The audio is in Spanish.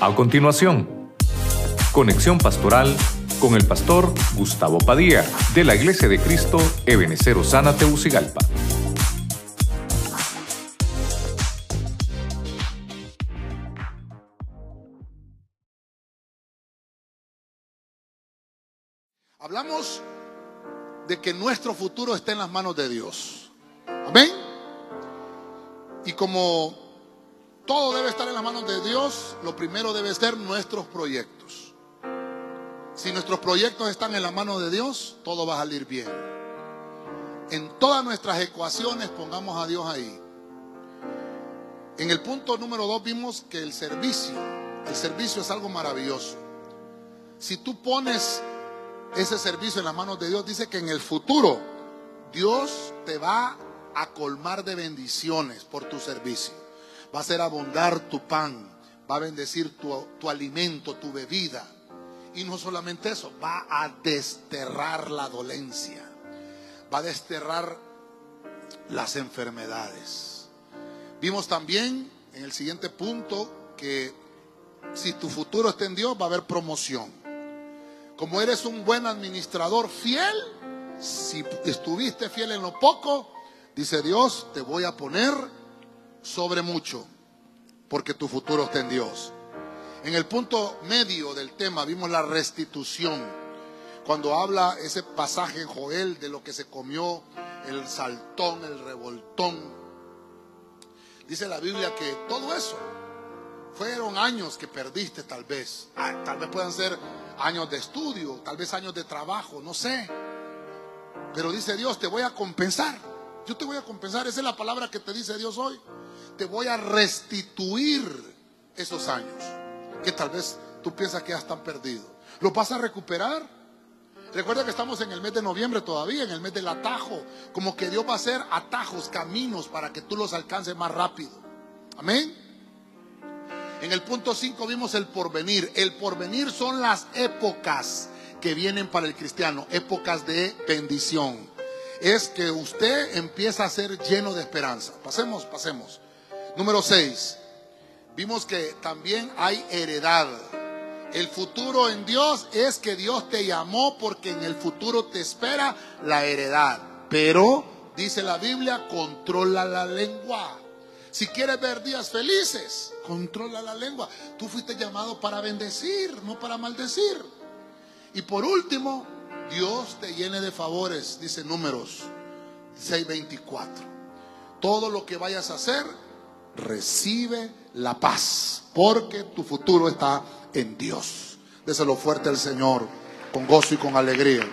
A continuación, conexión pastoral con el pastor Gustavo Padilla de la Iglesia de Cristo Ebenecer Osana Teucigalpa. Hablamos de que nuestro futuro está en las manos de Dios. Amén. Y como todo debe estar en las manos de Dios, lo primero debe ser nuestros proyectos. Si nuestros proyectos están en las manos de Dios, todo va a salir bien. En todas nuestras ecuaciones pongamos a Dios ahí. En el punto número dos vimos que el servicio, el servicio es algo maravilloso. Si tú pones ese servicio en las manos de Dios, dice que en el futuro Dios te va a colmar de bendiciones por tu servicio. Va a hacer abundar tu pan, va a bendecir tu, tu alimento, tu bebida. Y no solamente eso, va a desterrar la dolencia, va a desterrar las enfermedades. Vimos también en el siguiente punto que si tu futuro está en Dios va a haber promoción. Como eres un buen administrador fiel, si estuviste fiel en lo poco, dice Dios, te voy a poner sobre mucho, porque tu futuro está en Dios. En el punto medio del tema vimos la restitución. Cuando habla ese pasaje en Joel de lo que se comió el saltón, el revoltón, dice la Biblia que todo eso fueron años que perdiste tal vez. Ah, tal vez puedan ser años de estudio, tal vez años de trabajo, no sé. Pero dice Dios, te voy a compensar. Yo te voy a compensar. Esa es la palabra que te dice Dios hoy. Te voy a restituir esos años que tal vez tú piensas que ya están perdidos. ¿Los vas a recuperar? Recuerda que estamos en el mes de noviembre todavía, en el mes del atajo. Como que Dios va a hacer atajos, caminos para que tú los alcances más rápido. Amén. En el punto 5 vimos el porvenir. El porvenir son las épocas que vienen para el cristiano, épocas de bendición. Es que usted empieza a ser lleno de esperanza. Pasemos, pasemos. Número 6. Vimos que también hay heredad. El futuro en Dios es que Dios te llamó porque en el futuro te espera la heredad. Pero, dice la Biblia, controla la lengua. Si quieres ver días felices, controla la lengua. Tú fuiste llamado para bendecir, no para maldecir. Y por último, Dios te llene de favores, dice números 6:24. Todo lo que vayas a hacer, recibe la paz, porque tu futuro está en Dios. Déselo fuerte al Señor, con gozo y con alegría.